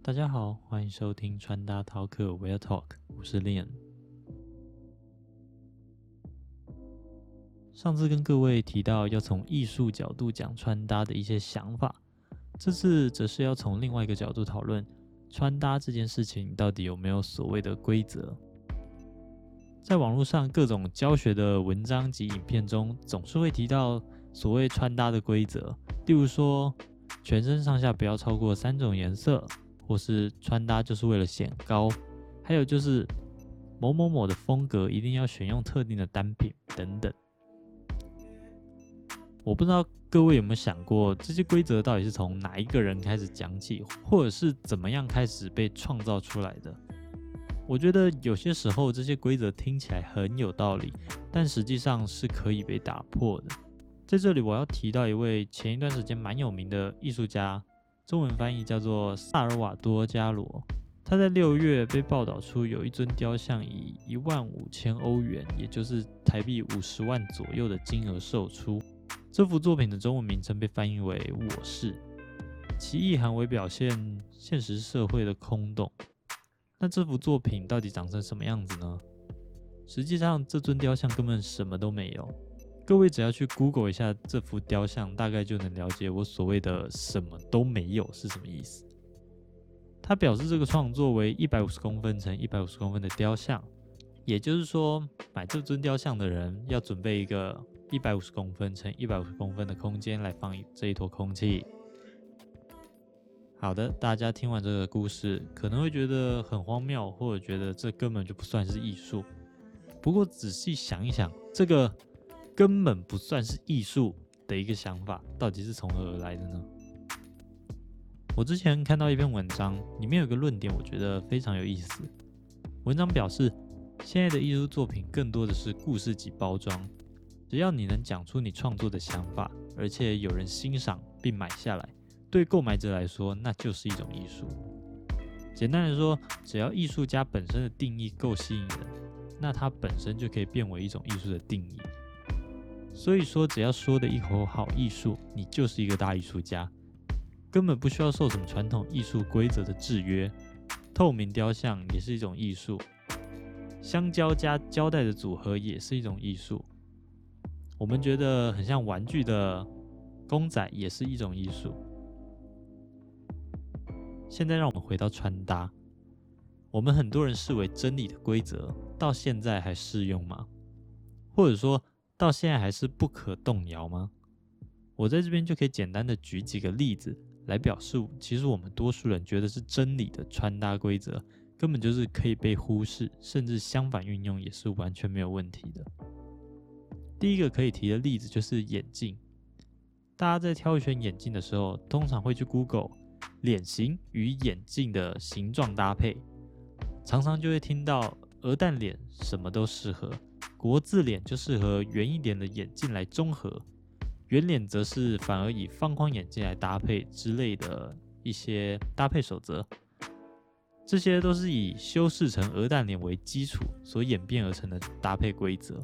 大家好，欢迎收听穿搭 Talk Wear Talk，我是 Lian。上次跟各位提到要从艺术角度讲穿搭的一些想法，这次则是要从另外一个角度讨论穿搭这件事情到底有没有所谓的规则。在网络上各种教学的文章及影片中，总是会提到所谓穿搭的规则，例如说全身上下不要超过三种颜色。或是穿搭就是为了显高，还有就是某某某的风格一定要选用特定的单品等等。我不知道各位有没有想过，这些规则到底是从哪一个人开始讲起，或者是怎么样开始被创造出来的？我觉得有些时候这些规则听起来很有道理，但实际上是可以被打破的。在这里，我要提到一位前一段时间蛮有名的艺术家。中文翻译叫做萨尔瓦多·加罗。他在六月被报道出有一尊雕像以一万五千欧元，也就是台币五十万左右的金额售出。这幅作品的中文名称被翻译为“我是”，其意涵为表现现实社会的空洞。那这幅作品到底长成什么样子呢？实际上，这尊雕像根本什么都没有。各位只要去 Google 一下这幅雕像，大概就能了解我所谓的什么都没有是什么意思。他表示这个创作为一百五十公分乘一百五十公分的雕像，也就是说，买这尊雕像的人要准备一个一百五十公分乘一百五十公分的空间来放这一坨空气。好的，大家听完这个故事，可能会觉得很荒谬，或者觉得这根本就不算是艺术。不过仔细想一想，这个。根本不算是艺术的一个想法，到底是从何而来的呢？我之前看到一篇文章，里面有个论点，我觉得非常有意思。文章表示，现在的艺术作品更多的是故事级包装，只要你能讲出你创作的想法，而且有人欣赏并买下来，对购买者来说，那就是一种艺术。简单来说，只要艺术家本身的定义够吸引人，那它本身就可以变为一种艺术的定义。所以说，只要说的一口好艺术，你就是一个大艺术家，根本不需要受什么传统艺术规则的制约。透明雕像也是一种艺术，香蕉加胶带的组合也是一种艺术。我们觉得很像玩具的公仔也是一种艺术。现在让我们回到穿搭，我们很多人视为真理的规则，到现在还适用吗？或者说？到现在还是不可动摇吗？我在这边就可以简单的举几个例子来表示，其实我们多数人觉得是真理的穿搭规则，根本就是可以被忽视，甚至相反运用也是完全没有问题的。第一个可以提的例子就是眼镜，大家在挑选眼镜的时候，通常会去 Google 脸型与眼镜的形状搭配，常常就会听到鹅蛋脸什么都适合。国字脸就适合圆一点的眼镜来中和，圆脸则是反而以方框眼镜来搭配之类的一些搭配守则。这些都是以修饰成鹅蛋脸为基础所演变而成的搭配规则。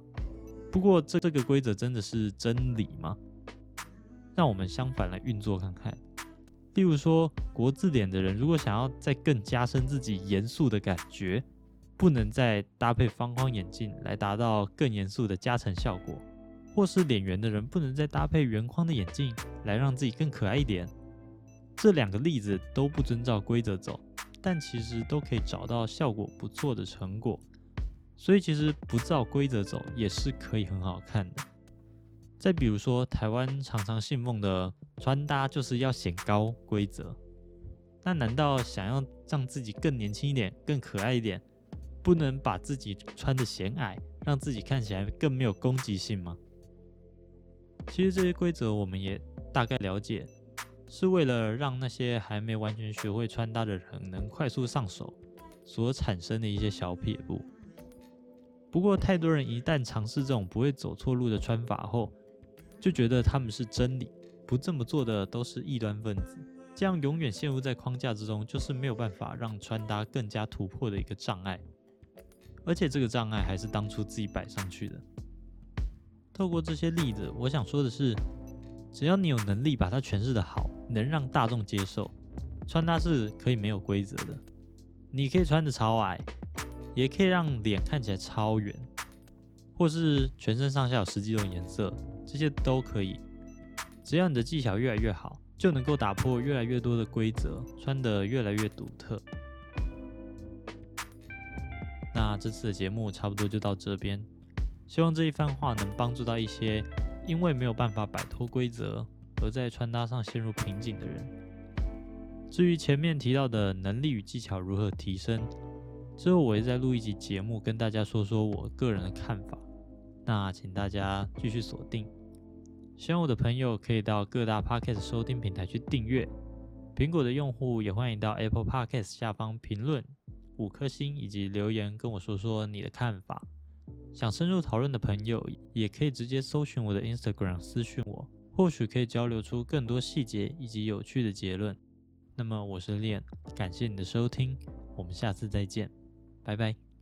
不过，这这个规则真的是真理吗？让我们相反来运作看看。例如说，国字脸的人如果想要再更加深自己严肃的感觉。不能再搭配方框眼镜来达到更严肃的加成效果，或是脸圆的人不能再搭配圆框的眼镜来让自己更可爱一点。这两个例子都不遵照规则走，但其实都可以找到效果不错的成果。所以其实不照规则走也是可以很好看的。再比如说，台湾常常信奉的穿搭就是要显高规则，那难道想要让自己更年轻一点、更可爱一点？不能把自己穿的显矮，让自己看起来更没有攻击性吗？其实这些规则我们也大概了解，是为了让那些还没完全学会穿搭的人能快速上手所产生的一些小撇步。不过，太多人一旦尝试这种不会走错路的穿法后，就觉得他们是真理，不这么做的都是异端分子。这样永远陷入在框架之中，就是没有办法让穿搭更加突破的一个障碍。而且这个障碍还是当初自己摆上去的。透过这些例子，我想说的是，只要你有能力把它诠释的好，能让大众接受，穿搭是可以没有规则的，你可以穿的超矮，也可以让脸看起来超圆，或是全身上下有十几种颜色，这些都可以。只要你的技巧越来越好，就能够打破越来越多的规则，穿得越来越独特。那这次的节目差不多就到这边，希望这一番话能帮助到一些因为没有办法摆脱规则而在穿搭上陷入瓶颈的人。至于前面提到的能力与技巧如何提升，之后我会再录一集节目跟大家说说我个人的看法。那请大家继续锁定。喜欢我的朋友可以到各大 Podcast 收听平台去订阅。苹果的用户也欢迎到 Apple Podcast 下方评论五颗星以及留言跟我说说你的看法。想深入讨论的朋友也可以直接搜寻我的 Instagram 私讯我，或许可以交流出更多细节以及有趣的结论。那么我是恋，感谢你的收听，我们下次再见，拜拜。